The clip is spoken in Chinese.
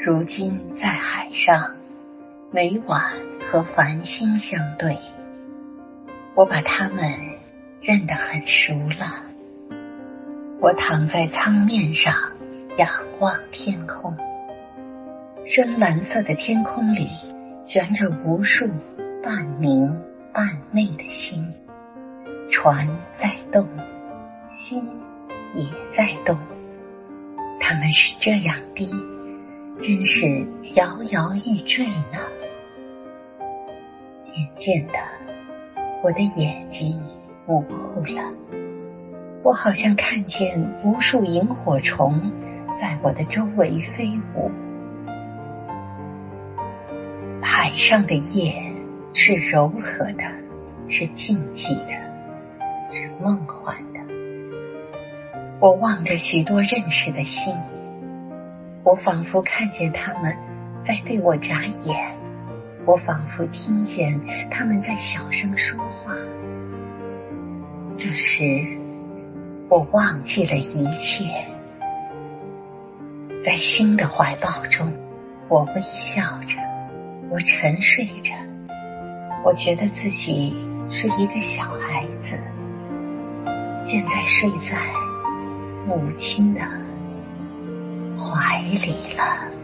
如今在海上，每晚和繁星相对，我把它们认得很熟了。我躺在舱面上，仰望天空，深蓝色的天空里悬着无数半明半昧的星，船在动，心也在动，它们是这样低。真是摇摇欲坠呢。渐渐的，我的眼睛模糊了，我好像看见无数萤火虫在我的周围飞舞。海上的夜是柔和的，是静寂的，是梦幻的。我望着许多认识的星。我仿佛看见他们在对我眨眼，我仿佛听见他们在小声说话。这时，我忘记了一切，在新的怀抱中，我微笑着，我沉睡着，我觉得自己是一个小孩子，现在睡在母亲的。怀里了。